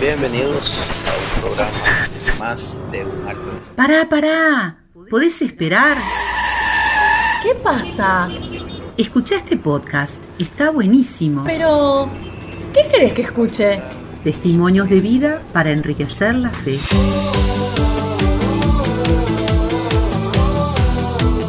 Bienvenidos a un programa más de un alto. Pará, pará. ¿Podés esperar? ¿Qué pasa? Escucha este podcast. Está buenísimo. Pero, ¿qué querés que escuche? Testimonios de vida para enriquecer la fe.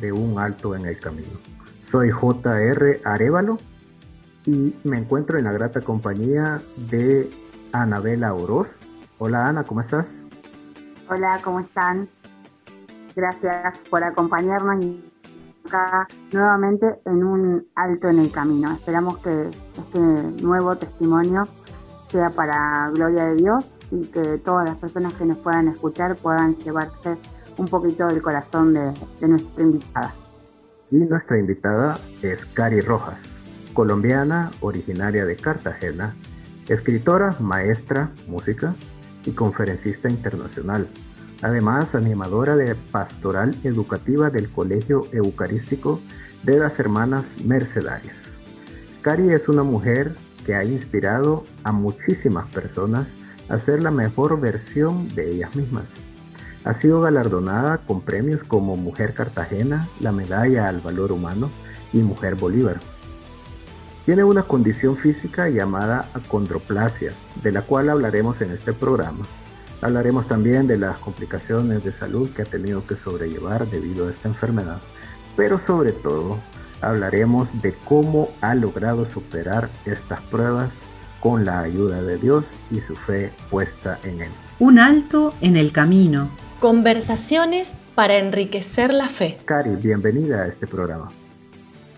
de Un Alto en el Camino. Soy J.R. Arevalo y me encuentro en la grata compañía de Anabela Oroz. Hola Ana, ¿cómo estás? Hola, ¿cómo están? Gracias por acompañarnos acá nuevamente en un alto en el camino. Esperamos que este nuevo testimonio sea para gloria de Dios y que todas las personas que nos puedan escuchar puedan llevarse un poquito del corazón de, nuestra invitada. Y nuestra invitada es Cari Rojas, colombiana originaria de Cartagena, escritora, maestra, música y conferencista internacional. Además, animadora de pastoral educativa del Colegio Eucarístico de las Hermanas Mercedarias. Cari es una mujer que ha inspirado a muchísimas personas a ser la mejor versión de ellas mismas. Ha sido galardonada con premios como Mujer Cartagena, la Medalla al Valor Humano y Mujer Bolívar. Tiene una condición física llamada acondroplasia, de la cual hablaremos en este programa. Hablaremos también de las complicaciones de salud que ha tenido que sobrellevar debido a esta enfermedad, pero sobre todo hablaremos de cómo ha logrado superar estas pruebas con la ayuda de Dios y su fe puesta en Él. Un alto en el camino. Conversaciones para enriquecer la fe. Cari, bienvenida a este programa.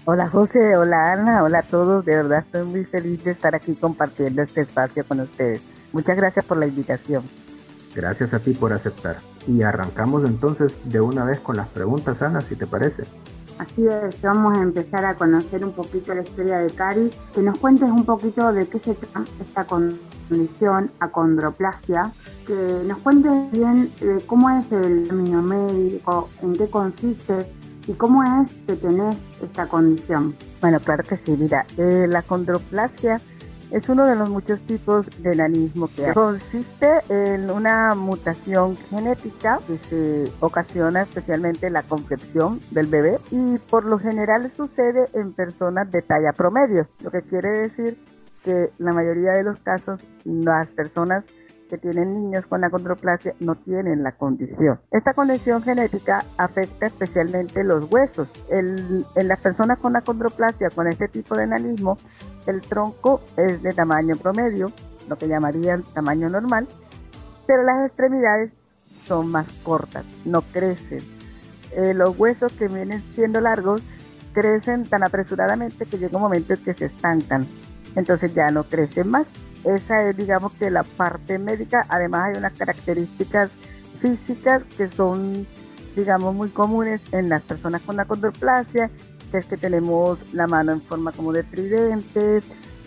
Hola José, hola Ana, hola a todos. De verdad estoy muy feliz de estar aquí compartiendo este espacio con ustedes. Muchas gracias por la invitación. Gracias a ti por aceptar. Y arrancamos entonces de una vez con las preguntas, Ana, si te parece. Así es, vamos a empezar a conocer un poquito la historia de Cari, que nos cuentes un poquito de qué se trata esta condición, acondroplasia, que nos cuentes bien eh, cómo es el término médico, en qué consiste ¿Y cómo es que tenés esta condición? Bueno, claro que sí. Mira, eh, la condroplasia es uno de los muchos tipos de enanismo que hay. Consiste en una mutación genética que se ocasiona especialmente en la concepción del bebé y por lo general sucede en personas de talla promedio, lo que quiere decir que la mayoría de los casos las personas que tienen niños con acondroplasia no tienen la condición. Esta condición genética afecta especialmente los huesos. en las personas con acondroplasia, con este tipo de enanismo, el tronco es de tamaño promedio, lo que llamarían tamaño normal, pero las extremidades son más cortas, no crecen. Eh, los huesos que vienen siendo largos crecen tan apresuradamente que llega un momento en que se estancan, entonces ya no crecen más. Esa es, digamos, que la parte médica. Además, hay unas características físicas que son, digamos, muy comunes en las personas con la condroplasia, que es que tenemos la mano en forma como de tridente,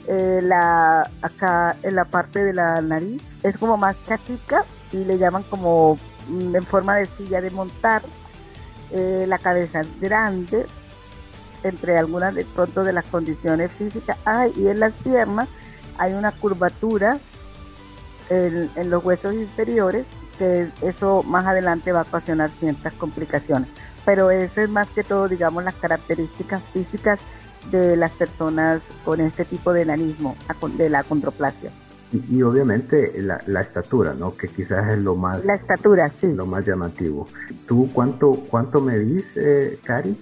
eh, la, acá en la parte de la nariz es como más chatica y le llaman como mm, en forma de silla de montar. Eh, la cabeza es grande, entre algunas de pronto de las condiciones físicas. hay y en las piernas hay una curvatura en, los huesos inferiores que eso más adelante va a ocasionar ciertas complicaciones. Pero eso es más que todo, digamos, las características físicas de las personas con este tipo de enanismo, de la condroplasia. Y, obviamente la, estatura, ¿no? Que quizás es lo más... La estatura, sí. Lo más llamativo. ¿Tú cuánto, cuánto medís, eh, Cari?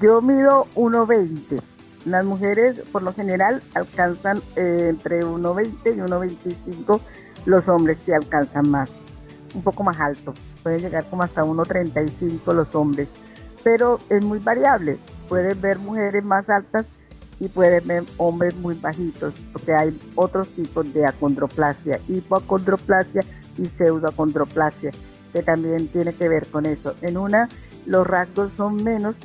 Yo mido 1,20. Las mujeres por lo general alcanzan eh, entre 1,20 y 1,25, los hombres sí alcanzan más. un poco más alto, puede llegar como hasta 1,35 los hombres, pero es muy variable, pueden ver mujeres más altas y pueden ver hombres muy bajitos, porque hay otros tipos de acondroplasia, hipoacondroplasia y pseudoacondroplasia, que también tiene que ver con eso. En una los rasgos son menos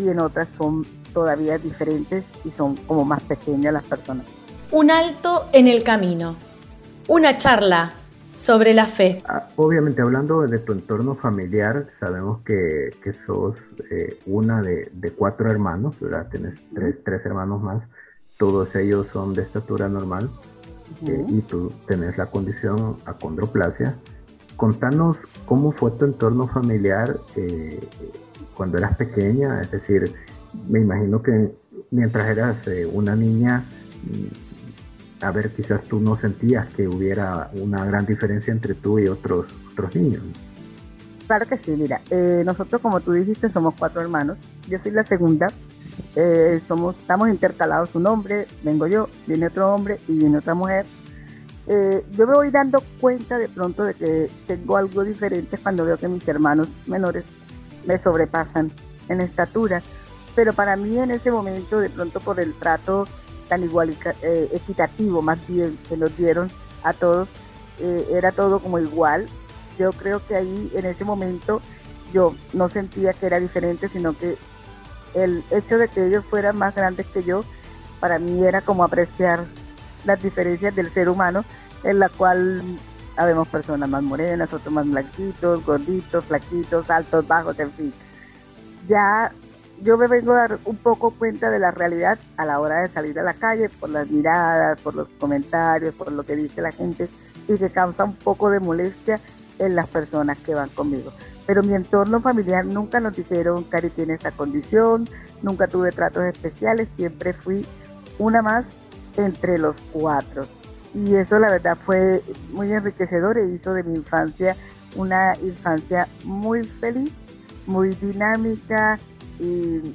y en otras son todavía diferentes y son como más pequeñas las personas. Un alto en el camino. Una charla sobre la fe. Ah, obviamente, hablando de tu entorno familiar, sabemos que, que sos eh, una de, cuatro hermanos, ¿verdad? Tienes tres, hermanos más, todos ellos son de estatura normal eh, y tú tenés la condición acondroplasia. Contanos cómo fue tu entorno familiar eh, cuando eras pequeña, es decir, me imagino que mientras eras una niña, a ver, quizás tú no sentías que hubiera una gran diferencia entre tú y otros, otros niños. Claro que sí, mira, eh, nosotros como tú dijiste somos cuatro hermanos, yo soy la segunda, eh, somos, estamos intercalados un hombre, vengo yo, viene otro hombre y viene otra mujer. Eh, yo me voy dando cuenta de pronto de que tengo algo diferente cuando veo que mis hermanos menores me sobrepasan en estatura, pero para mí en ese momento de pronto por el trato tan igual eh, equitativo más bien que nos dieron a todos eh, era todo como igual. Yo creo que ahí en ese momento yo no sentía que era diferente sino que el hecho de que ellos fueran más grandes que yo para mí era como apreciar las diferencias del ser humano en la cual habemos personas más morenas, otros más blanquitos, gorditos, flaquitos, altos, bajos, en fin. Ya yo me vengo a dar un poco cuenta de la realidad a la hora de salir a la calle, por las miradas, por los comentarios, por lo que dice la gente y que causa un poco de molestia en las personas que van conmigo. Pero mi entorno familiar nunca nos dijeron, Cari tiene esta condición, nunca tuve tratos especiales, siempre fui una más entre los cuatro. Y eso la verdad fue muy enriquecedor e hizo de mi infancia una infancia muy feliz, muy dinámica, y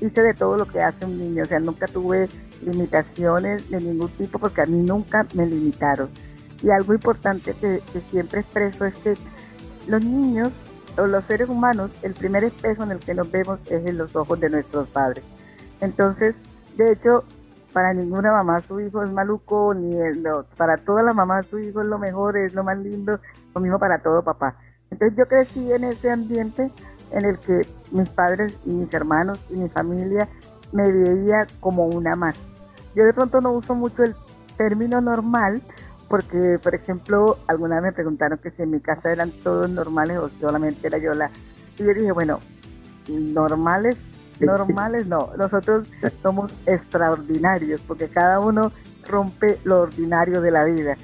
hice de todo lo que hace un niño, o sea, nunca tuve limitaciones de ningún tipo porque a mí nunca me limitaron. Y algo importante que, siempre expreso es que los niños o los seres humanos, el primer espejo en el que nos vemos es en los ojos de nuestros padres. Entonces, de hecho, para ninguna mamá su hijo es maluco, ni para toda la mamá su hijo es lo mejor, es lo más lindo, lo mismo para todo papá. Entonces yo crecí en ese ambiente en el que mis padres y mis hermanos y mi familia me veía como una más. Yo de pronto no uso mucho el término normal porque, por ejemplo, alguna me preguntaron que si en mi casa eran todos normales o solamente era yo la... Y yo dije, bueno, normales, normales no, nosotros somos extraordinarios porque cada uno rompe lo ordinario de la vida.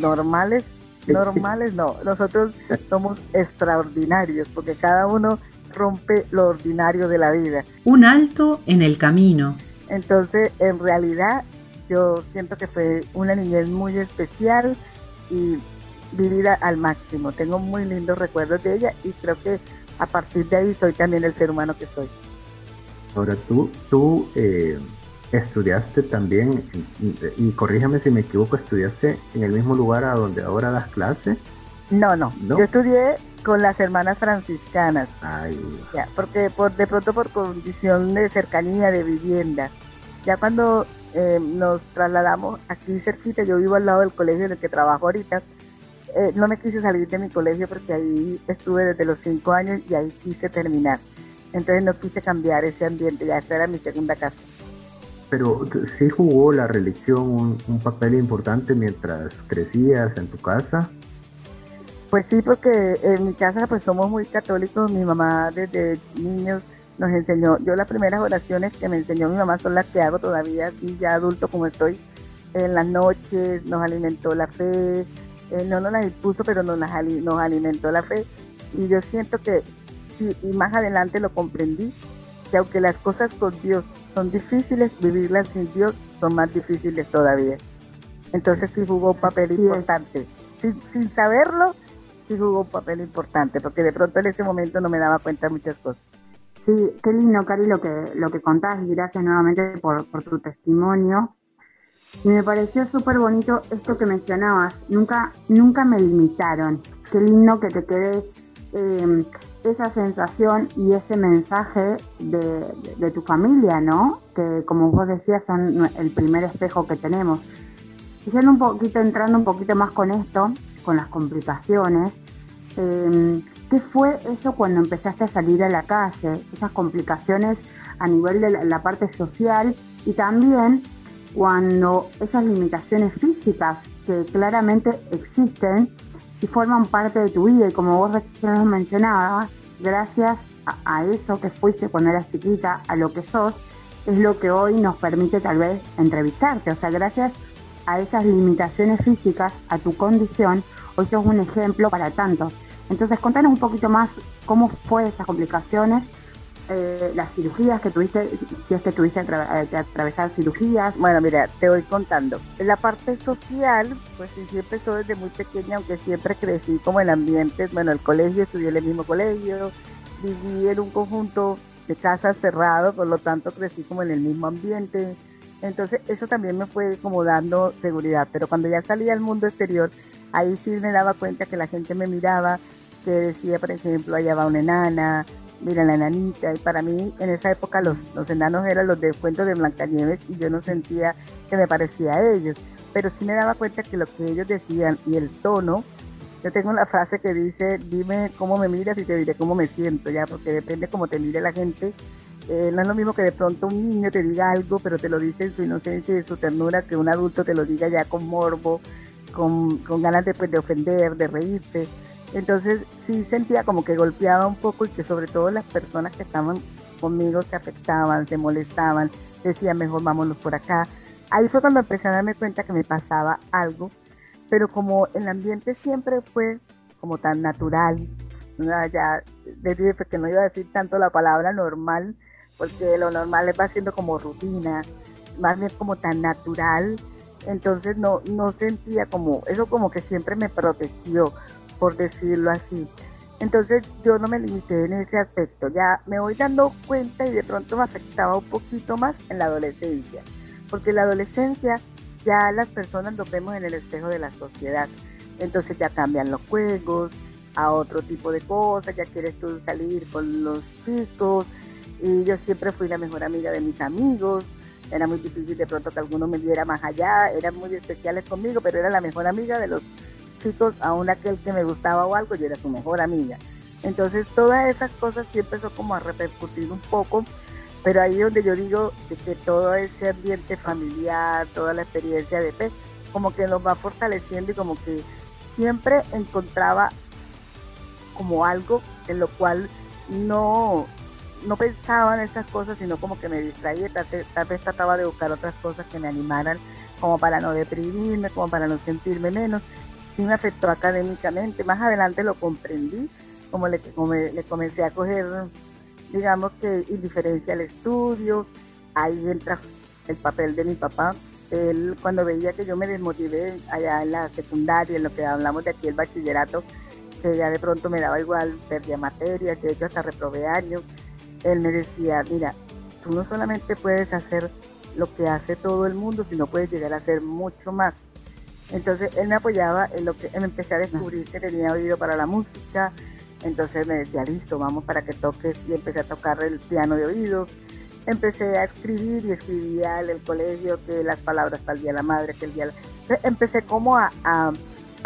Normales normales no, nosotros somos extraordinarios porque cada uno rompe lo ordinario de la vida. Un alto en el camino. Entonces, en realidad, yo siento que fue una niñez muy especial y vivida al máximo. Tengo muy lindos recuerdos de ella y creo que a partir de ahí soy también el ser humano que soy. Ahora tú, tú eh, estudiaste también, y, corríjame si me equivoco, estudiaste en el mismo lugar a donde ahora das clases. No, no, yo estudié con las hermanas franciscanas. Ay. Ya, porque por, de pronto por condición de cercanía de vivienda. Ya cuando eh, nos trasladamos aquí cerquita, yo vivo al lado del colegio en el que trabajo ahorita, eh, no me quise salir de mi colegio porque ahí estuve desde los cinco años y ahí quise terminar. Entonces no quise cambiar ese ambiente, ya esta era mi segunda casa. Pero sí jugó la religión un, papel importante mientras crecías en tu casa. Pues sí, porque en mi casa pues somos muy católicos. Mi mamá desde niños nos enseñó, yo las primeras oraciones que me enseñó mi mamá son las que hago todavía, así ya adulto como estoy, en las noches, nos alimentó la fe, eh, no nos las impuso, pero nos, las, nos alimentó la fe. Y yo siento que, y más adelante lo comprendí, que aunque las cosas con Dios son difíciles, vivirlas sin Dios son más difíciles todavía. Entonces sí jugó un papel importante. Sin, saberlo, sí jugó un papel importante, porque de pronto en ese momento no me daba cuenta de muchas cosas. Sí, qué lindo, Cari, lo que, lo que contás y gracias nuevamente por, tu testimonio. Me pareció súper bonito esto que mencionabas. Nunca, nunca me limitaron. Qué lindo que te quede em, esa sensación y ese mensaje de, tu familia, ¿no? Que como vos decías son el primer espejo que tenemos. Y un poquito, entrando un poquito más con esto, con las complicaciones, em, ¿qué fue eso cuando empezaste a salir a la calle? Esas complicaciones a nivel de la parte social y también cuando esas limitaciones físicas que claramente existen y forman parte de tu vida y como vos recién mencionabas, gracias a, eso que fuiste cuando eras chiquita, a lo que sos, es lo que hoy nos permite tal vez entrevistarte. O sea, gracias a esas limitaciones físicas, a tu condición, hoy sos un ejemplo para tantos. Entonces, contanos un poquito más cómo fue esas complicaciones eh, las cirugías que tuviste, si es que tuviste eh, que atravesar cirugías. Bueno, mira, te voy contando. La parte social, pues sí, empezó desde muy pequeña, aunque siempre crecí como en ambientes, bueno, el colegio, estudié en el mismo colegio, viví en un conjunto de casas cerrado, por lo tanto crecí como en el mismo ambiente. Entonces eso también me fue como dando seguridad, pero cuando ya salí al mundo exterior, ahí sí me daba cuenta que la gente me miraba, que decía, por ejemplo, allá va una enana, mira la enanita, y para mí en esa época los, los enanos eran los de cuentos de Blancanieves y yo no sentía que me parecía a ellos, pero sí me daba cuenta que lo que ellos decían y el tono, yo tengo una frase que dice, dime cómo me miras y te diré cómo me siento, ya, porque depende cómo te mire la gente, eh, no es lo mismo que de pronto un niño te diga algo, pero te lo dice en su inocencia y su ternura, que un adulto te lo diga ya con morbo, con, con ganas de, pues, de ofender, de reírte. Entonces sí sentía como que golpeaba un poco y que sobre todo las personas que estaban conmigo se afectaban, se molestaban, decían mejor vámonos por acá. Ahí fue cuando empecé a darme cuenta que me pasaba algo, pero como el ambiente siempre fue como tan natural, ya dije que no iba a decir tanto la palabra normal, porque lo normal va siendo como rutina, más bien como tan natural, entonces no, no sentía como, eso como que siempre me protegió, por decirlo así. Entonces yo no me limité en ese aspecto, ya me voy dando cuenta y de pronto me afectaba un poquito más en la adolescencia, porque en la adolescencia ya las personas nos vemos en el espejo de la sociedad, entonces ya cambian los juegos a otro tipo de cosas, ya quieres tú salir con los chicos. Y yo siempre fui la mejor amiga de mis amigos, era muy difícil de pronto que alguno me viera más allá, eran muy especiales conmigo, pero era la mejor amiga de los chicos, aún aquel que me gustaba o algo, yo era su mejor amiga. Entonces todas esas cosas sí empezó como a repercutir un poco, pero ahí donde yo digo que todo ese ambiente familiar, toda la experiencia de fe, como que nos va fortaleciendo y como que siempre encontraba como algo en lo cual no, no pensaba en esas cosas, sino como que me distraía, tal, tal vez trataba de buscar otras cosas que me animaran como para no deprimirme, como para no sentirme menos sí me afectó académicamente. Más adelante lo comprendí, como le, le comencé a coger, digamos que indiferencia al estudio, ahí entra el papel de mi papá. Él cuando veía que yo me desmotivé allá en la secundaria, en lo que hablamos de aquí el bachillerato, que ya de pronto me daba igual, perdía materias, de hecho hasta reprobé años, él me decía, mira, tú no solamente puedes hacer lo que hace todo el mundo, sino puedes llegar a hacer mucho más. Entonces él me apoyaba en lo que me empecé a descubrir que tenía oído para la música. Entonces me decía, listo, vamos para que toques. Y empecé a tocar el piano de oído. Empecé a escribir y escribía en el colegio que las palabras para el día de la madre, que el día la... Empecé como a, a,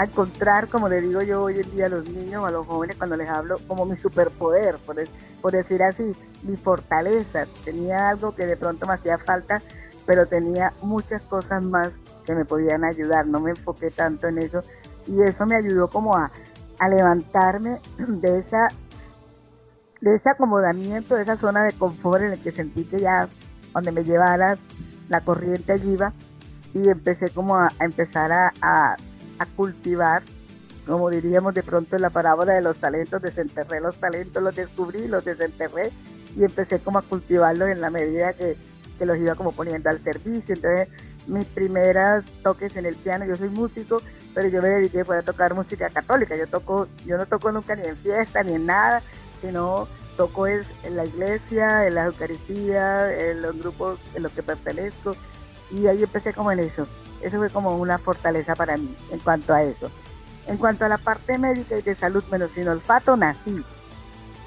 encontrar, como le digo yo hoy en día a los niños, a los jóvenes cuando les hablo, como mi superpoder, por, por decir así, mi fortaleza. Tenía algo que de pronto me hacía falta, pero tenía muchas cosas más me podían ayudar, no me enfoqué tanto en eso y eso me ayudó como a, levantarme de esa de ese acomodamiento, de esa zona de confort en el que sentí que ya donde me llevara la corriente allí iba y empecé como a, empezar a, a, cultivar, como diríamos de pronto en la parábola de los talentos, desenterré los talentos, los descubrí, los desenterré y empecé como a cultivarlos en la medida que, que los iba como poniendo al servicio. Entonces mis primeras toques en el piano, yo soy músico, pero yo me dediqué a tocar música católica, yo toco, yo no toco nunca ni en fiesta ni en nada, sino toco es en la iglesia, en la Eucaristía, en los grupos en los que pertenezco, Y ahí empecé como en eso. Eso fue como una fortaleza para mí en cuanto a eso. En cuanto a la parte médica y de salud, bueno, sin olfato nací.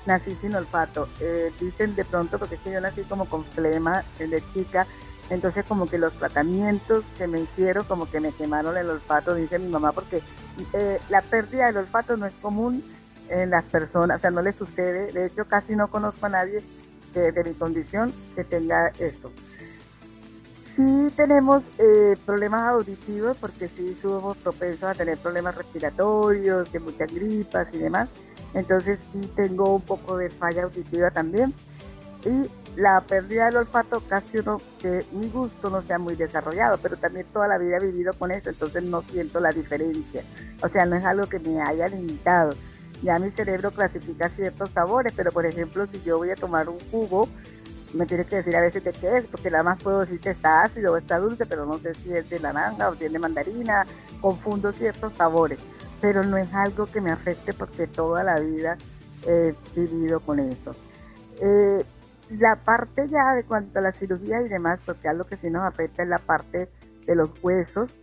Nací sin olfato. Eh, dicen de pronto, porque es que yo nací como con flema de chica, entonces como que los tratamientos que me hicieron como que me quemaron el olfato, dice mi mamá, porque eh, la pérdida del olfato no es común en las personas, o sea, no le sucede. De hecho, casi no conozco a nadie de mi condición que tenga esto. Sí tenemos eh, problemas auditivos porque sí somos propensos a tener problemas respiratorios, de muchas gripas y demás. Entonces sí tengo un poco de falla auditiva también. Y la pérdida del olfato casi uno que mi gusto no sea muy desarrollado, pero también toda la vida he vivido con eso, entonces no siento la diferencia. O sea, no es algo que me haya limitado. Ya mi cerebro clasifica ciertos sabores, pero por ejemplo, si yo voy a tomar un jugo, me tiene que decir a veces de qué es, porque nada más puedo decir está ácido o está dulce, pero no sé si es de naranja o si es de mandarina, confundo ciertos sabores, pero no es algo que me afecte porque toda la vida he vivido con eso. Eh, la parte ya de cuanto a la cirugía y demás, porque algo que sí nos afecta es la parte de los huesos,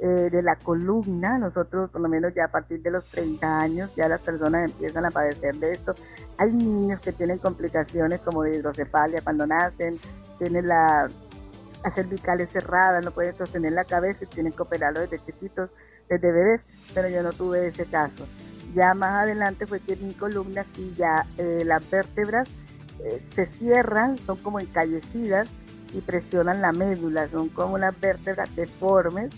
eh, de la columna. Nosotros, por lo menos ya a partir de los 30 años, ya las personas empiezan a padecer de esto. Hay niños que tienen complicaciones como de hidrocefalia cuando nacen, tienen la, las cervicales cerradas, no pueden sostener la cabeza y tienen que operarlo desde chiquitos, desde bebés, pero yo no tuve ese caso. Ya más adelante fue que mi columna, sí, ya eh, las vértebras eh, se cierran, son como encallecidas y presionan la médula, son como unas vértebras deformes.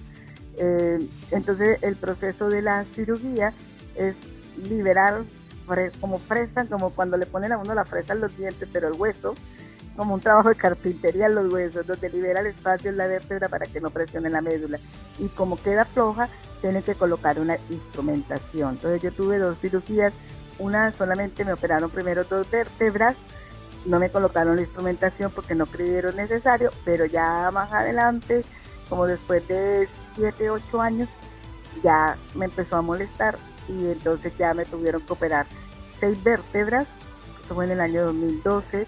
Eh, entonces el proceso de la cirugía es liberar, como fresan, como cuando le ponen a uno la fresa en los dientes, pero el hueso, como un trabajo de carpintería en los huesos, donde libera el espacio en la vértebra para que no presione la médula. Y como queda floja, tiene que colocar una instrumentación. Entonces yo tuve dos cirugías, una solamente me operaron primero dos vértebras, no me colocaron la instrumentación porque no creyeron necesario, pero ya más adelante, como después de 7, 8 años, ya me empezó a molestar y entonces ya me tuvieron que operar seis vértebras, eso fue en el año 2012,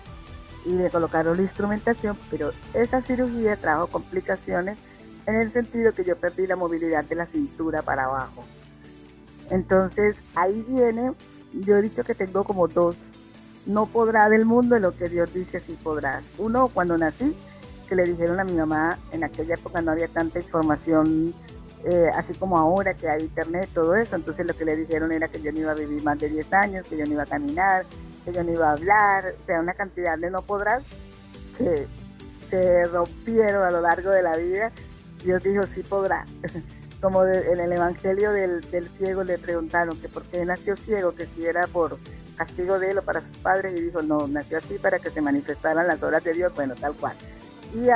y me colocaron la instrumentación, pero esa cirugía trajo complicaciones en el sentido que yo perdí la movilidad de la cintura para abajo. Entonces ahí viene, yo he dicho que tengo como dos no podrá del mundo lo que Dios dice sí podrá. Uno, cuando nací, que le dijeron a mi mamá, en aquella época no había tanta información eh, así como ahora que hay internet, todo eso, entonces lo que le dijeron era que yo no iba a vivir más de 10 años, que yo no iba a caminar, que yo no iba a hablar, o sea, una cantidad de no podrás que se rompieron a lo largo de la vida. Dios dijo, sí podrá. Como en el Evangelio del, del ciego le preguntaron que por qué nació ciego, que si era por castigo de él o para sus padres y dijo, no, nació así para que se manifestaran las obras de Dios, bueno, tal cual. Y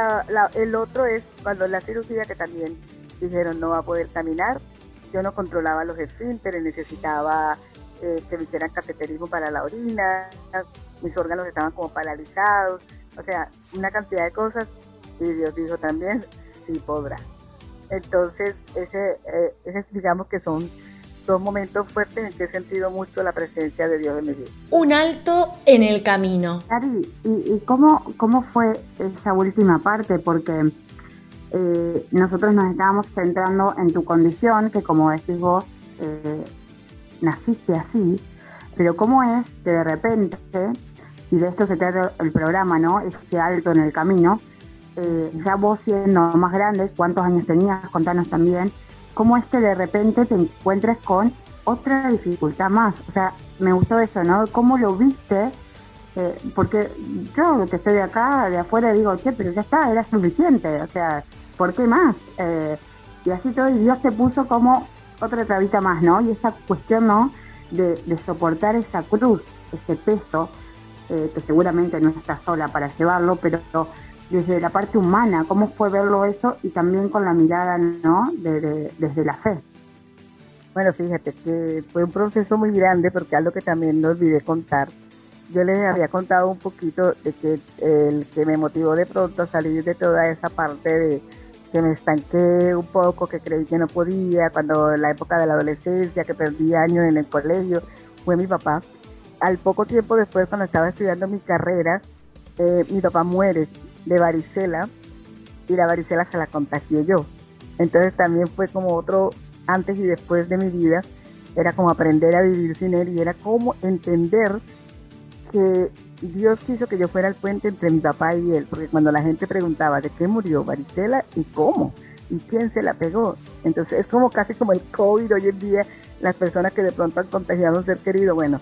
el otro es cuando la cirugía que también dijeron no va a poder caminar, yo no controlaba los esfínteres, necesitaba eh, que me hicieran cateterismo para la orina, mis órganos estaban como paralizados, o sea, una cantidad de cosas y Dios dijo también, sí podrá. Entonces, ese, eh, digamos que son dos momentos fuertes en que he sentido mucho la presencia de Dios en mi vida. Un alto en el camino. Ari, ¿y, cómo, cómo fue esa última parte? Porque eh, nosotros nos estábamos centrando en tu condición, que como decís vos, eh, naciste así, pero cómo es que de repente, y de esto se trata el programa, ¿no? Ese alto en el camino, eh, ya vos siendo más grande, ¿cuántos años tenías? Contanos también cómo es que de repente te encuentres con otra dificultad más. O sea, me gustó eso, ¿no? ¿Cómo lo viste? Eh, porque yo que estoy de acá, de afuera, digo, che, pero ya está, era suficiente. O sea, ¿por qué más? Eh, y así todo, y Dios te puso como otra trabita más, ¿no? Y esa cuestión, ¿no? De, soportar esa cruz, ese peso, eh, que seguramente no estás sola para llevarlo, pero desde la parte humana, cómo fue verlo eso y también con la mirada, ¿no? De, desde la fe. Bueno, fíjate que fue un proceso muy grande porque algo que también no olvidé contar. Yo les había contado un poquito de que el que me motivó de pronto a salir de toda esa parte de que me estanqué un poco, que creí que no podía, cuando la época de la adolescencia, que perdí años en el colegio, fue mi papá. Al poco tiempo después, cuando estaba estudiando mi carrera, eh, mi papá muere de varicela y la varicela se la contagié yo. Entonces también fue como otro antes y después de mi vida, era como aprender a vivir sin él y era como entender que Dios quiso que yo fuera el puente entre mi papá y él, porque cuando la gente preguntaba de qué murió varicela y cómo y quién se la pegó, entonces es como casi como el COVID hoy en día, las personas que de pronto han contagiado a un ser querido, bueno,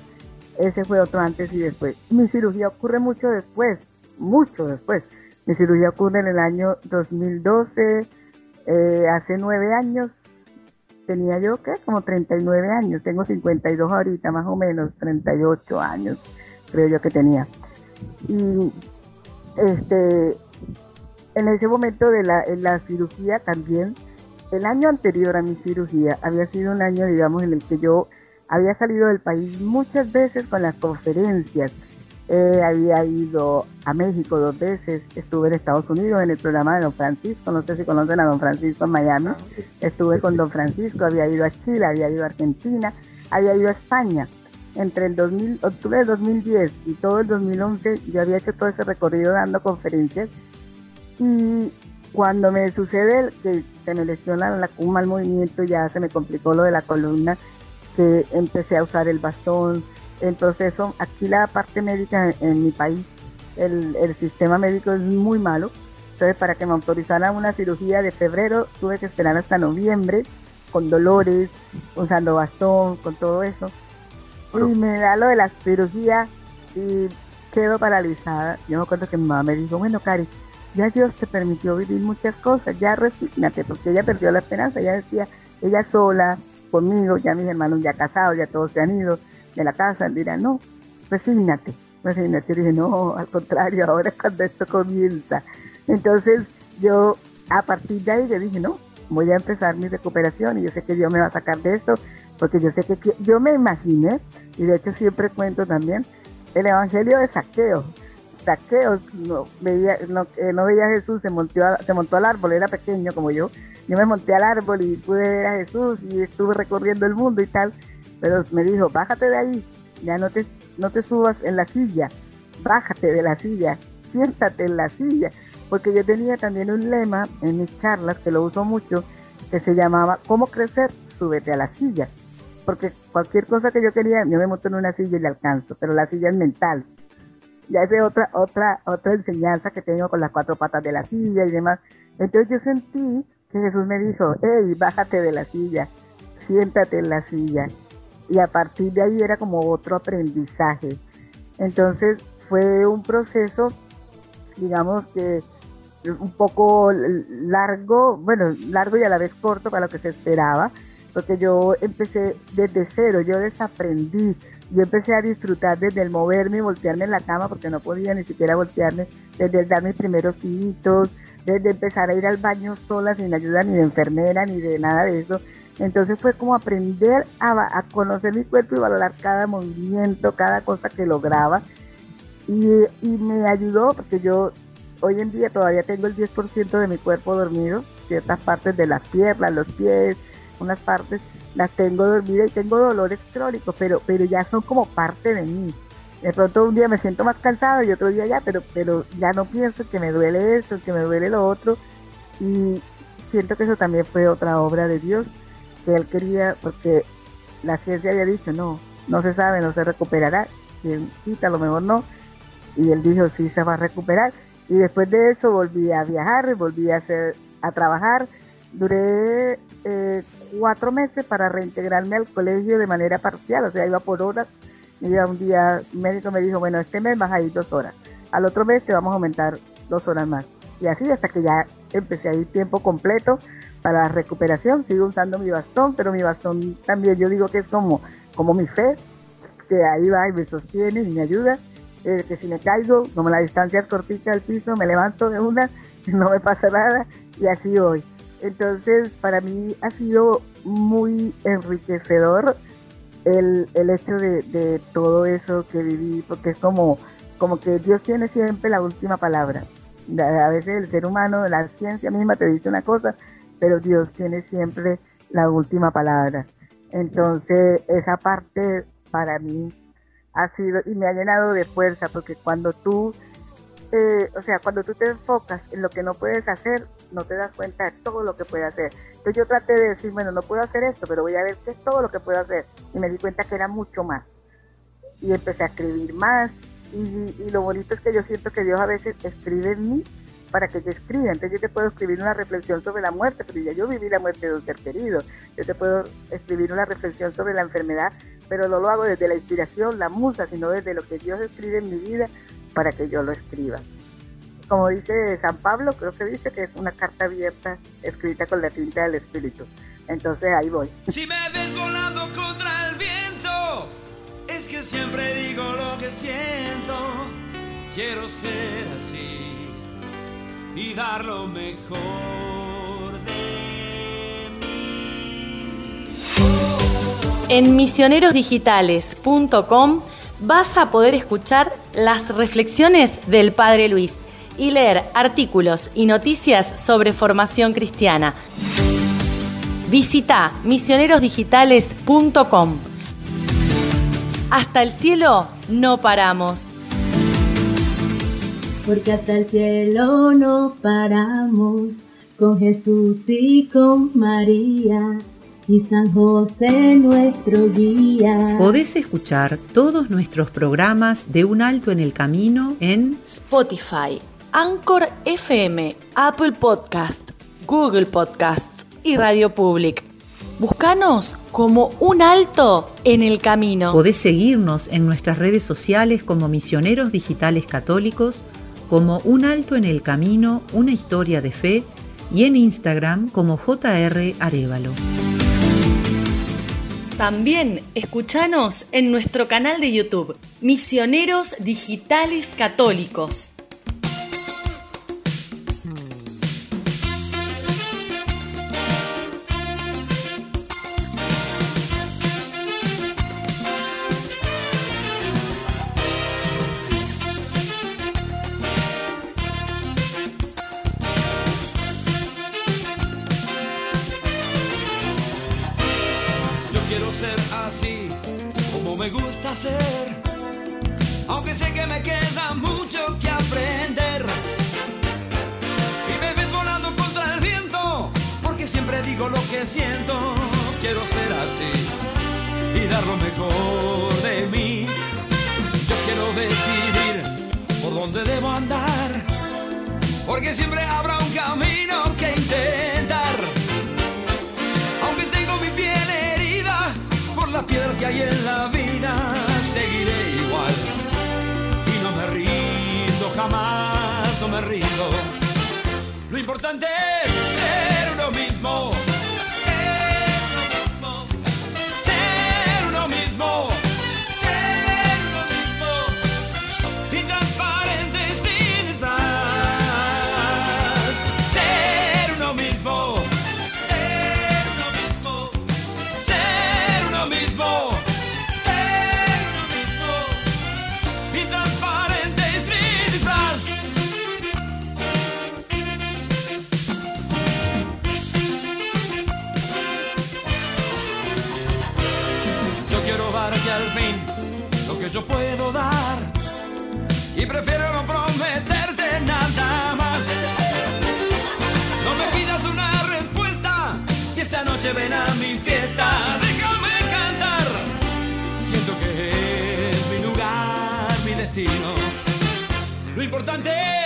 ese fue otro antes y después. Mi cirugía ocurre mucho después, mucho después. Mi cirugía ocurre en el año 2012, eh, hace nueve años, tenía yo, ¿qué? Como 39 años, tengo 52 ahorita, más o menos, 38 años, creo yo que tenía. Y este, en ese momento de la, la cirugía también, el año anterior a mi cirugía había sido un año, digamos, en el que yo había salido del país muchas veces con las conferencias. Eh, había ido a México dos veces, estuve en Estados Unidos en el programa de Don Francisco, no sé si conocen a Don Francisco en Miami, estuve con Don Francisco, había ido a Chile, había ido a Argentina, había ido a España. Entre el 2000, octubre de 2010 y todo el 2011 yo había hecho todo ese recorrido dando conferencias y cuando me sucede que se me lesiona un mal movimiento, ya se me complicó lo de la columna, que empecé a usar el bastón, el proceso, aquí la parte médica en, mi país, el, el, sistema médico es muy malo, entonces para que me autorizaran una cirugía de febrero tuve que esperar hasta noviembre, con dolores, usando bastón, con todo eso, y me da lo de la cirugía y quedo paralizada. Yo me acuerdo que mi mamá me dijo, bueno, Cari, ya Dios te permitió vivir muchas cosas, ya resígnate, porque ella perdió la esperanza, ella decía, ella sola, conmigo, ya mis hermanos ya casados, ya todos se han ido de la casa, dirá, no, resígnate, resígnate. Yo dije, no, al contrario, ahora es cuando esto comienza. Entonces yo a partir de ahí le dije, no, voy a empezar mi recuperación y yo sé que Dios me va a sacar de esto, porque yo sé que yo me imaginé, y de hecho siempre cuento también, el Evangelio de Saqueo, saqueos, no veía, no, eh, veía a Jesús, se montó, se montó al árbol, era pequeño como yo. Yo me monté al árbol y pude ver a Jesús y estuve recorriendo el mundo y tal, pero me dijo, bájate de ahí, ya no te, no te subas en la silla, bájate de la silla, siéntate en la silla, porque yo tenía también un lema en mis charlas que lo uso mucho, que se llamaba, ¿cómo crecer? Súbete a la silla. Porque cualquier cosa que yo quería, yo me monto en una silla y le alcanzo, pero la silla es mental, ya es otra, otra, otra enseñanza que tengo con las cuatro patas de la silla y demás. Entonces yo sentí que Jesús me dijo, hey, bájate de la silla, siéntate en la silla. Y a partir de ahí era como otro aprendizaje. Entonces fue un proceso, digamos que un poco largo, bueno, largo y a la vez corto para lo que se esperaba, porque yo empecé desde cero, yo desaprendí, yo empecé a disfrutar desde el moverme y voltearme en la cama porque no podía ni siquiera voltearme, desde el dar mis primeros hijitos, desde empezar a ir al baño sola sin ayuda ni de enfermera ni de nada de eso. Entonces fue como aprender a, conocer mi cuerpo y valorar cada movimiento, cada cosa que lograba. Y, y me ayudó porque yo hoy en día todavía tengo el 10% de mi cuerpo dormido, ciertas partes de las piernas, los pies, unas partes, las tengo dormidas y tengo dolores crónicos, pero, pero ya son como parte de mí. De pronto un día me siento más cansado y otro día ya, pero, pero ya no pienso que me duele eso, que me duele lo otro. Y siento que eso también fue otra obra de Dios, que Él quería, porque la ciencia había dicho, no, no se sabe, no se recuperará. Quien quita, a lo mejor no. Y Él dijo, sí, se va a recuperar. Y después de eso volví a viajar, volví a, hacer, a trabajar. Duré eh, cuatro meses para reintegrarme al colegio de manera parcial, o sea, iba por horas. Y un día médico me dijo, bueno, este mes vas a ir dos horas. Al otro mes te vamos a aumentar dos horas más. Y así hasta que ya empecé a ir tiempo completo para la recuperación. Sigo usando mi bastón, pero mi bastón también yo digo que es como, como mi fe, que ahí va y me sostiene y me ayuda. Eh, que si me caigo, como la distancia es cortita del piso, me levanto de una, no me pasa nada y así voy. Entonces, para mí ha sido muy enriquecedor el, el hecho de, todo eso que viví, porque es como, como que Dios tiene siempre la última palabra. A veces el ser humano, la ciencia misma te dice una cosa, pero Dios tiene siempre la última palabra. Entonces, esa parte para mí ha sido y me ha llenado de fuerza, porque cuando tú eh, o sea, cuando tú te enfocas en lo que no puedes hacer, no te das cuenta de todo lo que puedes hacer. Entonces yo traté de decir, bueno, no puedo hacer esto, pero voy a ver qué es todo lo que puedo hacer. Y me di cuenta que era mucho más. Y empecé a escribir más. Y, y lo bonito es que yo siento que Dios a veces escribe en mí para que yo escriba. Entonces yo te puedo escribir una reflexión sobre la muerte, pero ya yo viví la muerte de un ser querido. Yo te puedo escribir una reflexión sobre la enfermedad, pero no lo hago desde la inspiración, la musa, sino desde lo que Dios escribe en mi vida para que yo lo escriba. Como dice San Pablo, creo que dice que es una carta abierta escrita con la tinta del Espíritu. Entonces ahí voy. Si me ves volando contra el viento, es que siempre digo lo que siento. Quiero ser así y dar lo mejor de mí. En misionerosdigitales.com vas a poder escuchar las reflexiones del Padre Luis y leer artículos y noticias sobre formación cristiana. Visita misionerosdigitales.com. Hasta el cielo no paramos. Porque hasta el cielo no paramos con Jesús y con María y San José nuestro guía. Podés escuchar todos nuestros programas de Un Alto en el Camino en Spotify, Anchor FM, Apple Podcast, Google Podcast y Radio Public. Búscanos como Un Alto en el Camino. Podés seguirnos en nuestras redes sociales como Misioneros Digitales Católicos, como Un Alto en el Camino, una historia de fe, y en Instagram como JR Arevalo. También escuchanos en nuestro canal de YouTube, Misioneros Digitales Católicos. Lo que yo puedo dar. Y prefiero no prometerte nada más. No me pidas una respuesta. Y esta noche ven a mi fiesta. Déjame cantar. Siento que es mi lugar, mi destino. Lo importante es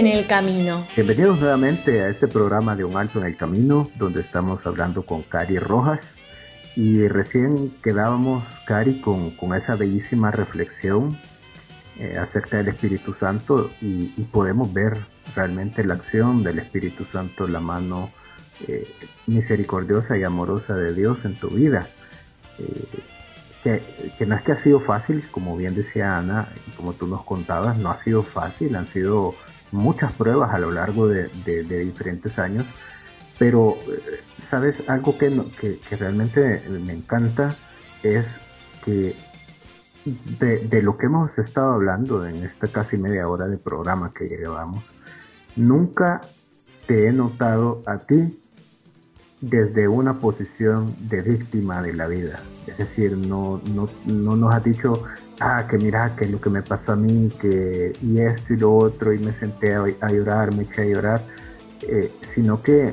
en el camino. Bienvenidos nuevamente a este programa de Un Alto en el Camino, donde estamos hablando con Cari Rojas. Y recién quedábamos, Cari, con, con esa bellísima reflexión eh, acerca del Espíritu Santo y, podemos ver realmente la acción del Espíritu Santo, la mano eh, misericordiosa y amorosa de Dios en tu vida. Que, no es que ha sido fácil, como bien decía Ana, y como tú nos contabas, no ha sido fácil, han sido muchas pruebas a lo largo de, diferentes años, pero, ¿sabes? Algo que, que realmente me encanta es que de, lo que hemos estado hablando en esta casi media hora de programa que llevamos, nunca te he notado a ti desde una posición de víctima de la vida. Es decir, no, no, no nos has dicho, ah, que mira, que lo que me pasó a mí, que y esto y lo otro, y me senté a, llorar, me eché a llorar, eh, sino que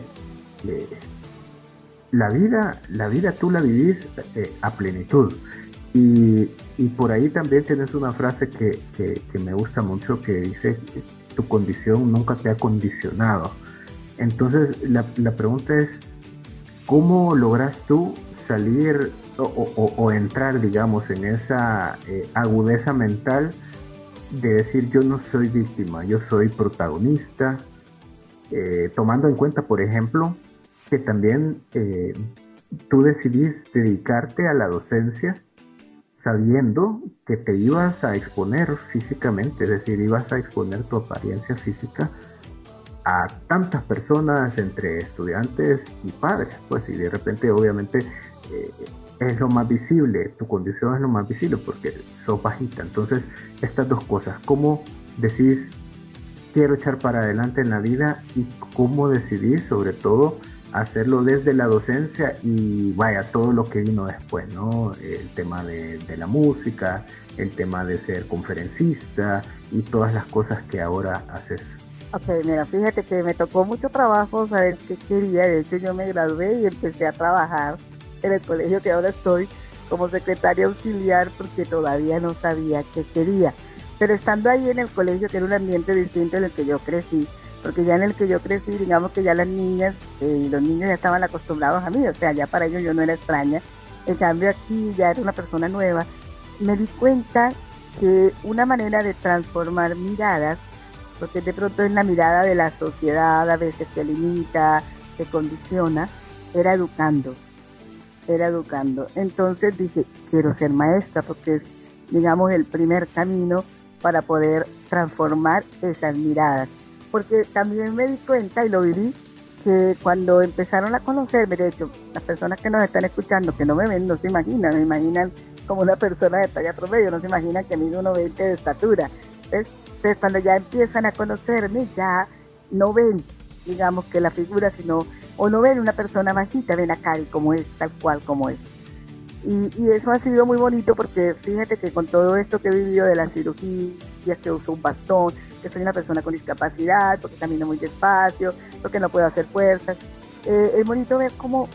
eh, la vida, la vida tú la vivís eh, a plenitud. Y, y, por ahí también tienes una frase que, que, me gusta mucho que dice, tu condición nunca te ha condicionado. Entonces la, la pregunta es, ¿cómo logras tú salir o, entrar, digamos, en esa eh, agudeza mental de decir yo no soy víctima, yo soy protagonista, eh, tomando en cuenta, por ejemplo, que también eh, tú decidís dedicarte a la docencia sabiendo que te ibas a exponer físicamente, es decir, ibas a exponer tu apariencia física a tantas personas entre estudiantes y padres, pues y de repente obviamente es lo más visible, tu condición es lo más visible porque sos bajita. Entonces, estas dos cosas, cómo decís quiero echar para adelante en la vida y cómo decidís sobre todo hacerlo desde la docencia y vaya todo lo que vino después, ¿no? El tema de, la música, el tema de ser conferencista y todas las cosas que ahora haces. Ok, mira, fíjate que me tocó mucho trabajo saber qué quería. De hecho, yo me gradué y empecé a trabajar en el colegio que ahora estoy como secretaria auxiliar porque todavía no sabía qué quería. Pero estando ahí en el colegio, que era un ambiente distinto en el que yo crecí, porque ya en el que yo crecí, digamos que ya las niñas eh, y los niños ya estaban acostumbrados a mí, o sea, ya para ellos yo no era extraña. En cambio aquí ya era una persona nueva. Me di cuenta que una manera de transformar miradas, porque de pronto es la mirada de la sociedad, a veces que limita, que condiciona, era educando, era educando. Entonces dije, quiero ser maestra porque es, digamos, el primer camino para poder transformar esas miradas porque también me di cuenta y lo viví que cuando empezaron a conocerme, de hecho, las personas que nos están escuchando, que no me ven, no se imaginan, me imaginan como una persona de talla promedio, no se imaginan que mido 1,20 de estatura. Entonces, cuando ya empiezan a conocerme, ya no ven, digamos, que la figura, sino, o no ven una persona bajita, ven a Cari como es, tal cual como es. Y, y, eso ha sido muy bonito porque fíjate que con todo esto que he vivido de la cirugía, que uso un bastón, que soy una persona con discapacidad, porque camino muy despacio, porque no puedo hacer fuerzas. Eh, es bonito ver cómo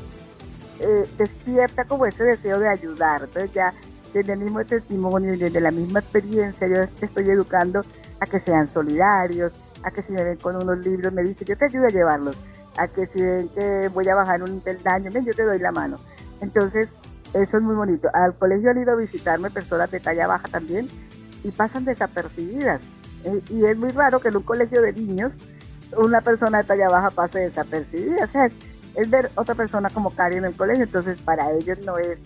eh, despierta como ese deseo de ayudar. Entonces ya desde el mismo testimonio y desde la misma experiencia yo te estoy educando a que sean solidarios, a que si me ven con unos libros me dicen yo te ayudo a llevarlos, a que si ven que voy a bajar un peldaño, ven, yo te doy la mano. Entonces eso es muy bonito. Al colegio han ido a visitarme personas de talla baja también y pasan desapercibidas eh, y es muy raro que en un colegio de niños una persona de talla baja pase desapercibida. O sea, es, ver otra persona como Cari en el colegio, entonces para ellos no es,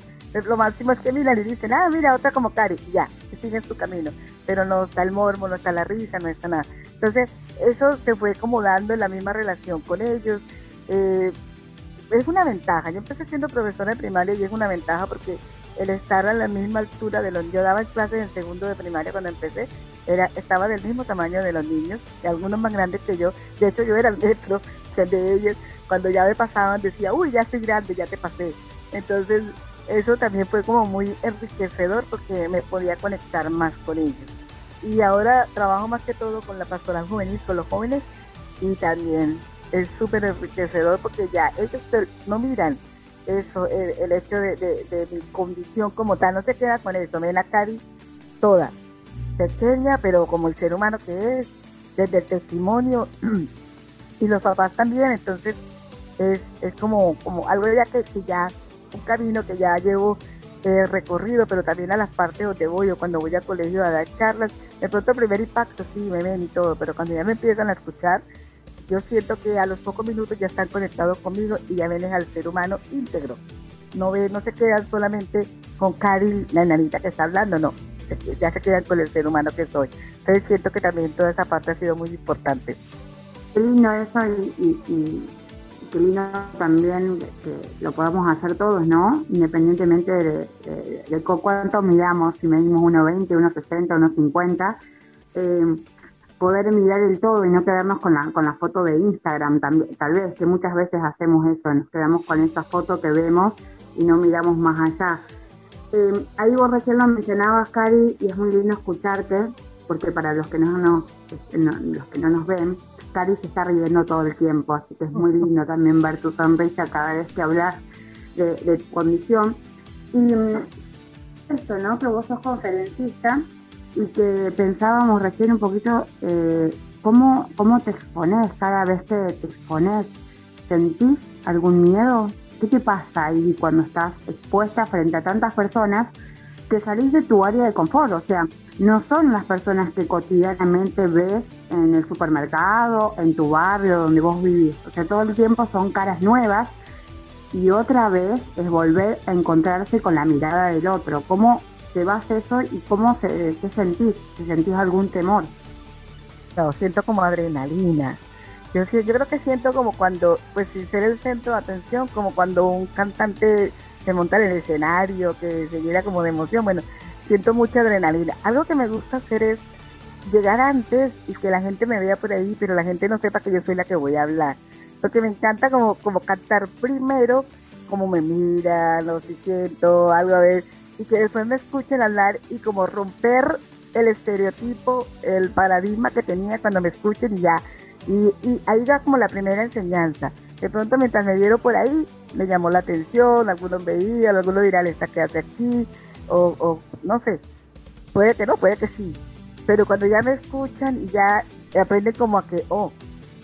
lo máximo es que miran y dicen, ah, mira, otra como Cari, y ya, que siguen su camino, pero no está el mormo, no está la risa, no está nada. Entonces, eso se fue como dando en la misma relación con ellos. Eh, es una ventaja. Yo empecé siendo profesora de primaria y es una ventaja porque el estar a la misma altura de los... Yo daba clases en segundo de primaria cuando empecé, era estaba del mismo tamaño de los niños, y algunos más grandes que yo. De hecho, yo era el metro de ellos. Cuando ya me pasaban, decía, uy, ya estoy grande, ya te pasé. Entonces, eso también fue como muy enriquecedor porque me podía conectar más con ellos. Y ahora trabajo más que todo con la pastoral juvenil, con los jóvenes, y también es súper enriquecedor porque ya ellos no miran eso, el, hecho de, mi condición como tal, no se queda con eso, me la cari toda, pequeña, pero como el ser humano que es, desde el testimonio, y los papás también, entonces es, es como, como algo ya que, ya, un camino que ya llevo el recorrido, pero también a las partes donde voy o cuando voy al colegio a dar charlas. De pronto el primer impacto sí me ven y todo, pero cuando ya me empiezan a escuchar, yo siento que a los pocos minutos ya están conectados conmigo y ya ven al ser humano íntegro. No, ve, no se quedan solamente con Cari, la enanita que está hablando, no. Ya se quedan con el ser humano que soy. Entonces siento que también toda esa parte ha sido muy importante. Qué lindo eso y, qué lindo también que lo podamos hacer todos, ¿no? Independientemente de, cuánto miramos, si medimos 1,20, 1,60, 1,50. Eh, poder mirar el todo y no quedarnos con la, con la foto de Instagram también, tal vez, que muchas veces hacemos eso, nos quedamos con esa foto que vemos y no miramos más allá. Eh, ahí vos recién lo mencionabas, Cari, y es muy lindo escucharte, porque para los que no nos, los que no nos ven, Cari se está riendo todo el tiempo, así que es muy lindo también ver tu sonrisa cada vez que hablas de, de tu condición. Y mm, esto, ¿no? Que vos sos conferencista y que pensábamos recién un poquito eh, ¿cómo, cómo te expones cada vez que te expones. ¿Sentís algún miedo? ¿Qué te pasa ahí cuando estás expuesta frente a tantas personas que salís de tu área de confort? O sea, no son las personas que cotidianamente ves en el supermercado, en tu barrio, donde vos vivís. O sea, todo el tiempo son caras nuevas y otra vez es volver a encontrarse con la mirada del otro. ¿Cómo te vas eso y cómo se, sentís, si sentís algún temor. No, siento como adrenalina. Yo, yo creo que siento como cuando, pues sin ser el centro de atención, como cuando un cantante se monta en el escenario, que se llena como de emoción. Bueno, siento mucha adrenalina. Algo que me gusta hacer es llegar antes y que la gente me vea por ahí, pero la gente no sepa que yo soy la que voy a hablar. Porque me encanta como, como cantar primero, como me miran, o si siento algo a ver y que después me escuchen hablar y como romper el estereotipo, el paradigma que tenía cuando me escuchen y ya. Y, ahí va como la primera enseñanza. De pronto mientras me vieron por ahí, me llamó la atención, algunos veían, algunos dirán, esta que hace aquí, o, o no sé, puede que no, puede que sí. Pero cuando ya me escuchan y ya aprenden como a que, oh,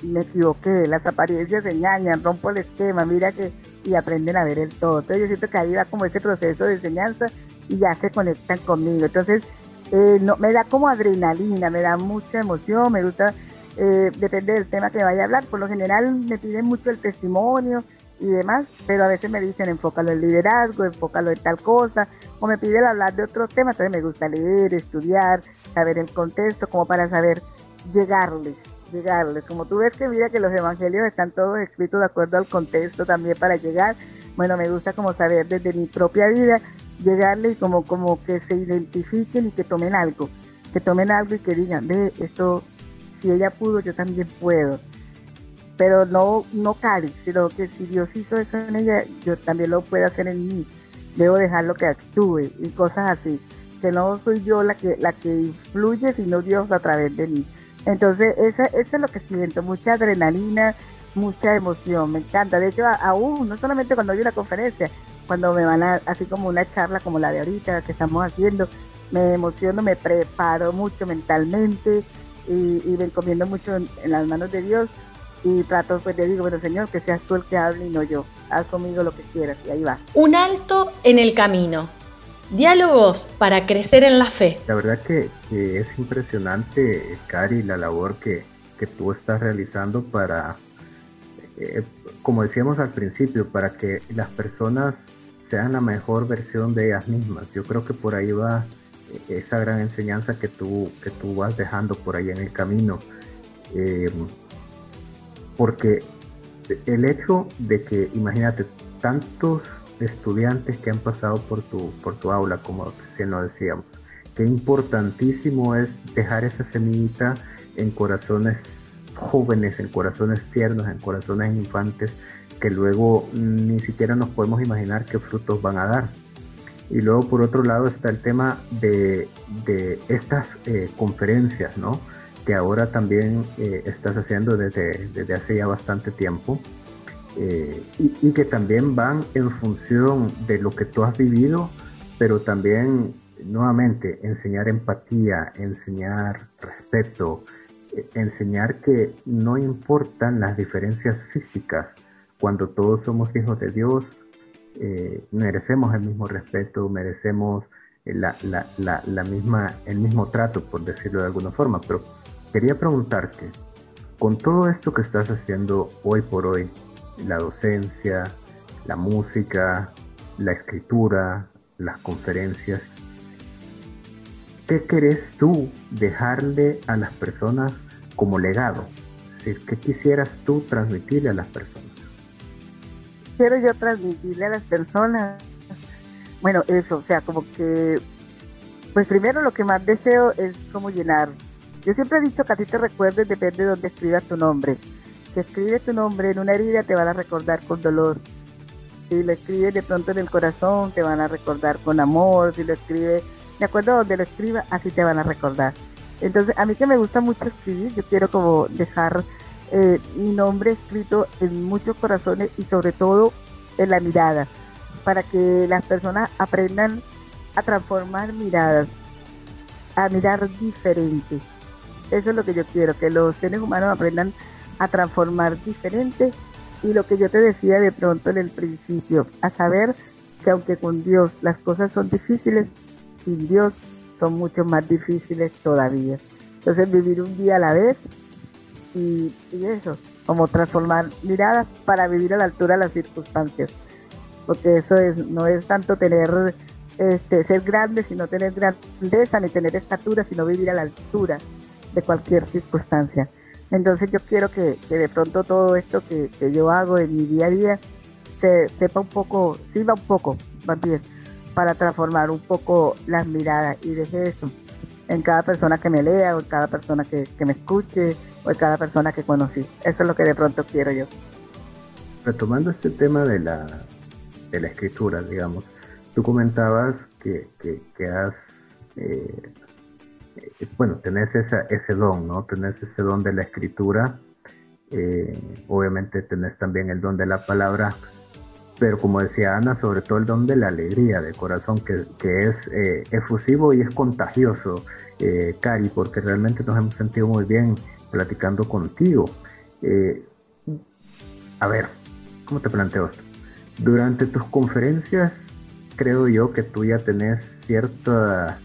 me equivoqué, las apariencias engañan, rompo el esquema, mira que y aprenden a ver el todo. Entonces yo siento que ahí va como ese proceso de enseñanza y ya se conectan conmigo. Entonces eh, no, me da como adrenalina, me da mucha emoción, me gusta, eh, depende del tema que vaya a hablar. Por lo general me piden mucho el testimonio y demás, pero a veces me dicen enfócalo en liderazgo, enfócalo en tal cosa, o me piden hablar de otros temas, entonces me gusta leer, estudiar, saber el contexto, como para saber llegarles llegarles. Como tú ves que mira que los evangelios están todos escritos de acuerdo al contexto también para llegar. Bueno, me gusta como saber desde mi propia vida llegarles como, como que se identifiquen y que tomen algo. Que tomen algo y que digan, ve, esto, si ella pudo, yo también puedo. Pero no, no cari, sino que si Dios hizo eso en ella, yo también lo puedo hacer en mí. Debo dejarlo que actúe y cosas así. Que no soy yo la que, la que influye, sino Dios a través de mí. Entonces, eso, eso es lo que siento, mucha adrenalina, mucha emoción, me encanta. De hecho, aún, no solamente cuando hay una conferencia, cuando me van a, así como una charla como la de ahorita que estamos haciendo, me emociono, me preparo mucho mentalmente y, y me encomiendo mucho en, las manos de Dios y trato, pues te digo, bueno, Señor, que seas tú el que hable y no yo. Haz conmigo lo que quieras y ahí va. Un alto en el camino. Diálogos para crecer en la fe. La verdad que, es impresionante, Cari, la labor que, tú estás realizando para, eh, como decíamos al principio, para que las personas sean la mejor versión de ellas mismas. Yo creo que por ahí va eh, esa gran enseñanza que tú, que tú vas dejando por ahí en el camino. Eh, porque el hecho de que, imagínate, tantos estudiantes que han pasado por tu, por tu aula, como recién lo decíamos. Qué importantísimo es dejar esa semillita en corazones jóvenes, en corazones tiernos, en corazones infantes, que luego ni siquiera nos podemos imaginar qué frutos van a dar. Y luego por otro lado está el tema de, de estas eh, conferencias, ¿no? Que ahora también eh, estás haciendo desde, desde hace ya bastante tiempo eh, y, que también van en función de lo que tú has vivido, pero también nuevamente enseñar empatía, enseñar respeto, eh, enseñar que no importan las diferencias físicas, cuando todos somos hijos de Dios, merecemos el mismo respeto, merecemos la, la, la, misma, el mismo trato, por decirlo de alguna forma. Pero quería preguntarte, con todo esto que estás haciendo hoy por hoy, la docencia, la música, la escritura, las conferencias, ¿qué querés tú dejarle a las personas como legado? ¿qué quisieras tú transmitirle a las personas? Quiero yo transmitirle a las personas, bueno, eso, o sea, como que, pues primero lo que más deseo es como llenar. Yo siempre he dicho que a ti te recuerdes, depende de donde escribas tu nombre. Si escribes tu nombre en una herida, te van a recordar con dolor. Si lo escribes de pronto en el corazón, te van a recordar con amor. Si lo escribes de acuerdo a donde lo escriba, así te van a recordar. Entonces, a mí que me gusta mucho escribir, yo quiero como dejar eh, mi nombre escrito en muchos corazones y sobre todo en la mirada, para que las personas aprendan a transformar miradas, a mirar diferente. Eso es lo que yo quiero, que los seres humanos aprendan a transformar diferente y lo que yo te decía de pronto en el principio, a saber que aunque con Dios las cosas son difíciles, sin Dios son mucho más difíciles todavía. Entonces vivir un día a la vez y, eso, como transformar miradas para vivir a la altura de las circunstancias. Porque eso es, no es tanto tener, este, ser grande, sino tener grandeza, ni tener estatura, sino vivir a la altura de cualquier circunstancia. Entonces yo quiero que, de pronto todo esto que, yo hago en mi día a día se, sepa un poco, sirva un poco, más bien, para transformar un poco las miradas y deje eso en cada persona que me lea o en cada persona que, me escuche o en cada persona que conocí. Eso es lo que de pronto quiero yo. Retomando este tema de la, de la escritura, digamos, tú comentabas que, que, has, eh, eh, bueno, tenés ese don, ¿no? Tenés ese don de la escritura, eh, obviamente tenés también el don de la palabra, pero como decía Ana, sobre todo el don de la alegría de corazón, que, es eh, efusivo y es contagioso, eh, Cari, porque realmente nos hemos sentido muy bien platicando contigo. Eh, a ver, ¿cómo te planteo esto? Durante tus conferencias, creo yo que tú ya tenés cierta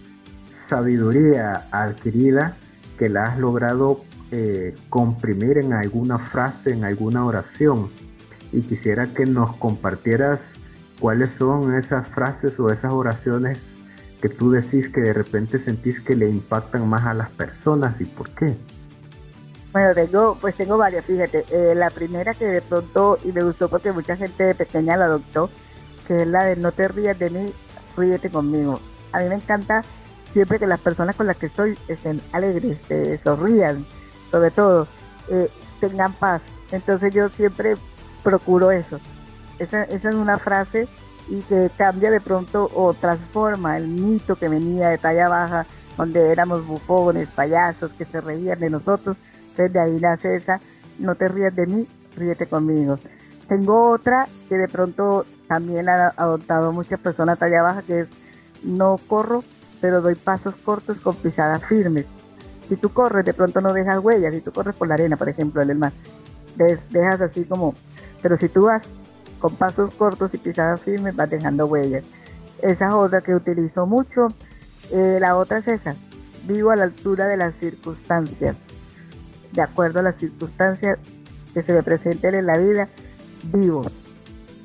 sabiduría adquirida que la has logrado comprimir en alguna frase, en alguna oración y quisiera que nos compartieras cuáles son esas frases o esas oraciones que tú decís que de repente sentís que le impactan más a las personas y por qué. Bueno, tengo, pues tengo varias, fíjate. Eh, la primera que de pronto, y me gustó porque mucha gente de pequeña la adoptó, que es la de no te rías de mí, ríete conmigo. A mí me encanta siempre que las personas con las que estoy estén alegres, se sonrían, sobre todo, eh, tengan paz. Entonces yo siempre procuro eso. Esa, es una frase y que cambia de pronto o transforma el mito que venía de talla baja, donde éramos bufones, payasos que se reían de nosotros. Entonces de ahí nace esa, no te rías de mí, ríete conmigo. Tengo otra que de pronto también ha adoptado muchas personas talla baja, que es no corro, pero doy pasos cortos con pisadas firmes. Si tú corres, de pronto no dejas huellas. Si tú corres por la arena, por ejemplo, en el mar, dejas así como pero si tú vas con pasos cortos y pisadas firmes, vas dejando huellas. Esa es otra que utilizo mucho. Eh, la otra es esa, vivo a la altura de las circunstancias. De acuerdo a las circunstancias que se me presenten en la vida, vivo.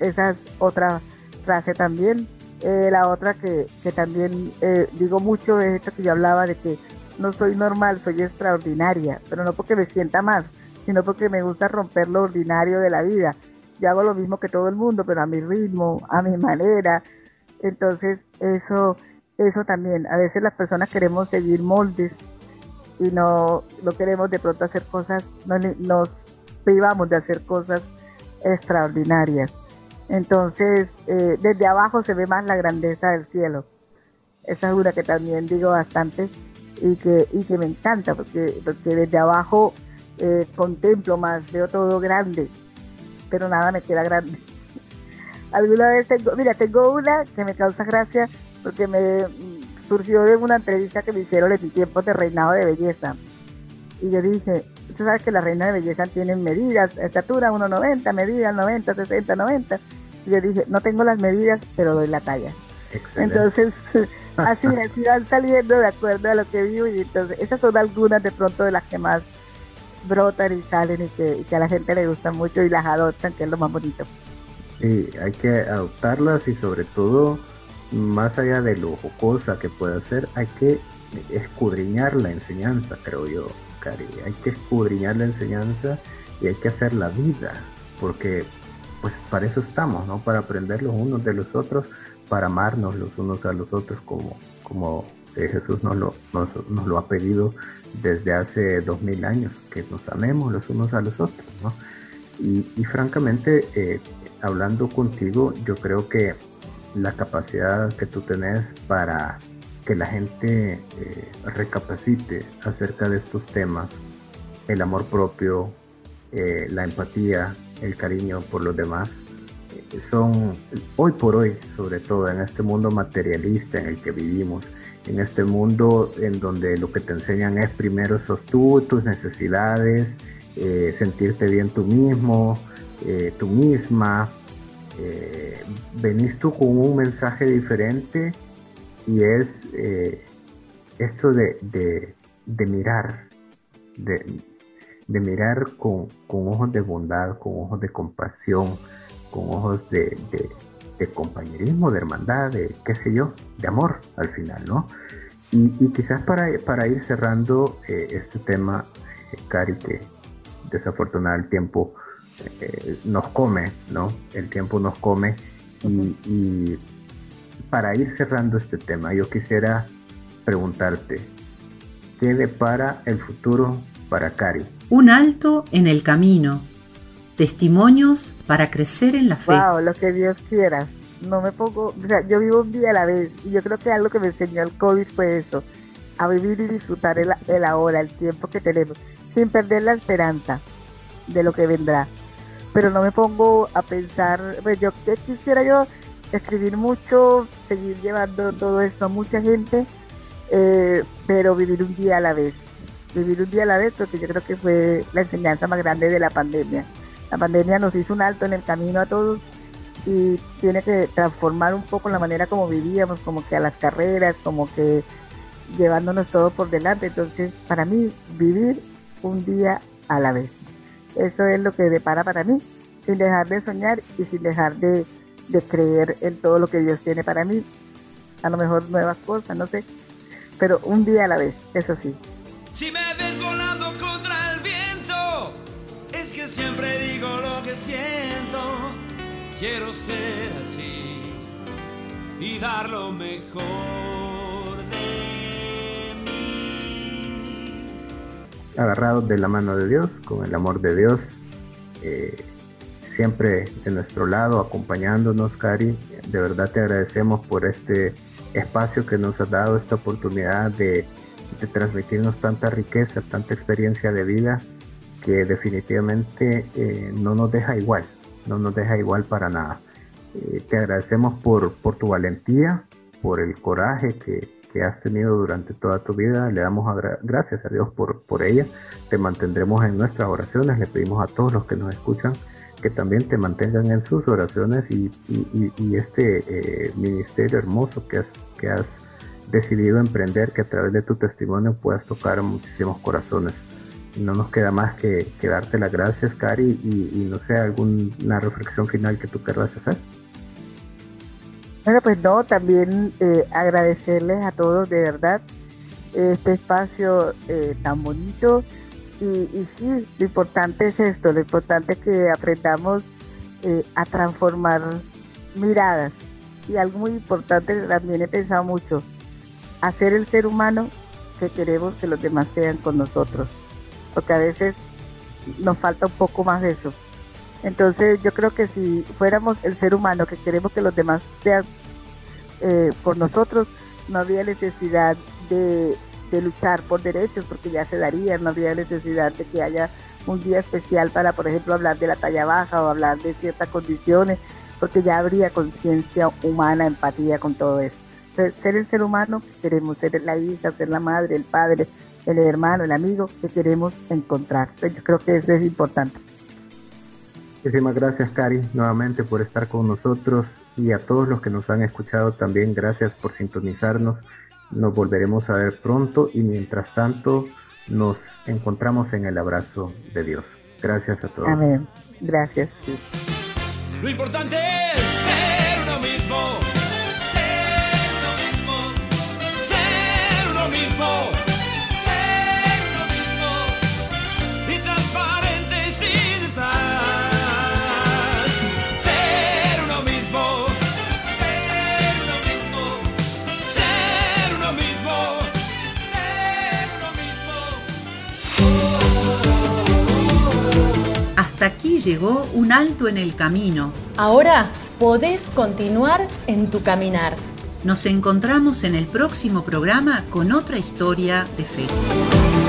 Esa es otra frase también. Eh, la otra que, también eh, digo mucho es esto que yo hablaba de que no soy normal, soy extraordinaria, pero no porque me sienta más, sino porque me gusta romper lo ordinario de la vida. Yo hago lo mismo que todo el mundo, pero a mi ritmo, a mi manera. Entonces, eso, eso también. A veces las personas queremos seguir moldes y no, no queremos de pronto hacer cosas, no, nos privamos de hacer cosas extraordinarias. Entonces, eh, desde abajo se ve más la grandeza del cielo. Esa es una que también digo bastante y que, y que me encanta, porque, porque desde abajo eh, contemplo más, veo todo grande, pero nada me queda grande. Alguna vez tengo, mira, tengo una que me causa gracia porque me mm, surgió de una entrevista que me hicieron en mi tiempo de reinado de belleza. Y yo dije, tú sabes que las reinas de belleza tienen medidas, estatura 1,90, medidas 90, 60, 90. Yo dije, no tengo las medidas, pero doy la talla. Entonces, así, así van saliendo de acuerdo a lo que vivo y entonces esas son algunas de pronto de las que más brotan y salen y que, a la gente le gusta mucho y las adoptan, que es lo más bonito. Sí, hay que adoptarlas y sobre todo, más allá de lo jocosa que puede ser, hay que escudriñar la enseñanza, creo yo, Hay que escudriñar la enseñanza y hay que hacer la vida, porque pues para eso estamos, ¿no? Para aprender los unos de los otros, para amarnos los unos a los otros como, como eh, Jesús nos lo, nos, lo ha pedido desde hace dos mil años, que nos amemos los unos a los otros, ¿no? Y, francamente, eh, hablando contigo, yo creo que la capacidad que tú tenés para que la gente eh, recapacite acerca de estos temas, el amor propio, la empatía, el cariño por los demás, son hoy por hoy, sobre todo en este mundo materialista en el que vivimos, en este mundo en donde lo que te enseñan es primero sos tú, tus necesidades, eh, sentirte bien tú mismo, eh, tú misma, eh, venís tú con un mensaje diferente y es esto de, de, mirar, de, de mirar con, con, ojos de bondad, con ojos de compasión, con ojos de, compañerismo, de hermandad, de qué sé yo, de amor al final, ¿no? Y, quizás para, para, ir cerrando eh, este tema, eh, Cari, que desafortunadamente el tiempo eh, nos come, ¿no? El tiempo nos come y, y para ir cerrando este tema, yo quisiera preguntarte, ¿qué depara el futuro para Cari? Un alto en el camino testimonios para crecer en la fe. Wow, lo que Dios quiera. No me pongo, o sea, yo vivo un día a la vez y yo creo que algo que me enseñó el COVID fue eso, a vivir y disfrutar el, el ahora, el tiempo que tenemos, sin perder la esperanza de lo que vendrá. Pero no me pongo a pensar, pues yo quisiera yo escribir mucho, seguir llevando todo esto a mucha gente, eh, pero vivir un día a la vez. Vivir un día a la vez porque yo creo que fue la enseñanza más grande de la pandemia la pandemia nos hizo un alto en el camino a todos y tiene que transformar un poco la manera como vivíamos, como que a las carreras, como que llevándonos todo por delante. Entonces, para mí, vivir un día a la vez. Eso es lo que depara para mí, sin dejar de soñar y sin dejar de, creer en todo lo que Dios tiene para mí. A lo mejor nuevas cosas, no sé, pero un día a la vez, eso sí. Si me ves volando contra el viento es que siempre digo lo que siento. Quiero ser así y dar lo mejor de mí. Agarrados de la mano de Dios, con el amor de Dios, eh, siempre de nuestro lado, acompañándonos, Cari. De verdad te agradecemos por este espacio que nos ha dado, esta oportunidad de, transmitirnos tanta riqueza, tanta experiencia de vida que definitivamente eh, no nos deja igual, no nos deja igual para nada. Eh, te agradecemos por, tu valentía, por el coraje que, has tenido durante toda tu vida. Le damos gracias a Dios por, por ella. Te mantendremos en nuestras oraciones. Le pedimos a todos los que nos escuchan que también te mantengan en sus oraciones y, este eh, ministerio hermoso que has, que has decidido emprender, que a través de tu testimonio puedas tocar muchísimos corazones no nos queda más que, darte las gracias, Cari, y, no sé, alguna reflexión final que tú querrás hacer. Bueno, pues no, también eh, agradecerles a todos de verdad este espacio eh, tan bonito. Y, sí, lo importante es esto, lo importante es que aprendamos eh, a transformar miradas. Y algo muy importante, también he pensado mucho, hacer el ser humano que queremos que los demás sean con nosotros porque a veces nos falta un poco más de eso. Entonces yo creo que si fuéramos el ser humano que queremos que los demás sean eh, por nosotros, no habría necesidad de, luchar por derechos porque ya se daría, no habría necesidad de que haya un día especial para, por ejemplo, hablar de la talla baja o hablar de ciertas condiciones, porque ya habría conciencia humana, empatía con todo eso. ser el ser humano queremos, ser la hija, ser la madre, el padre, el hermano, el amigo que queremos encontrar. Yo creo que eso es importante. Muchísimas gracias, Cari, nuevamente por estar con nosotros y a todos los que nos han escuchado también, gracias por sintonizarnos. Nos volveremos a ver pronto y mientras tanto nos encontramos en el abrazo de Dios. Gracias a todos. Amén. Gracias. Lo importante es ser uno mismo. Ser uno mismo. Ser uno mismo. Hasta aquí llegó un alto en el camino. Ahora podés continuar en tu caminar. Nos encontramos en el próximo programa con otra historia de fe.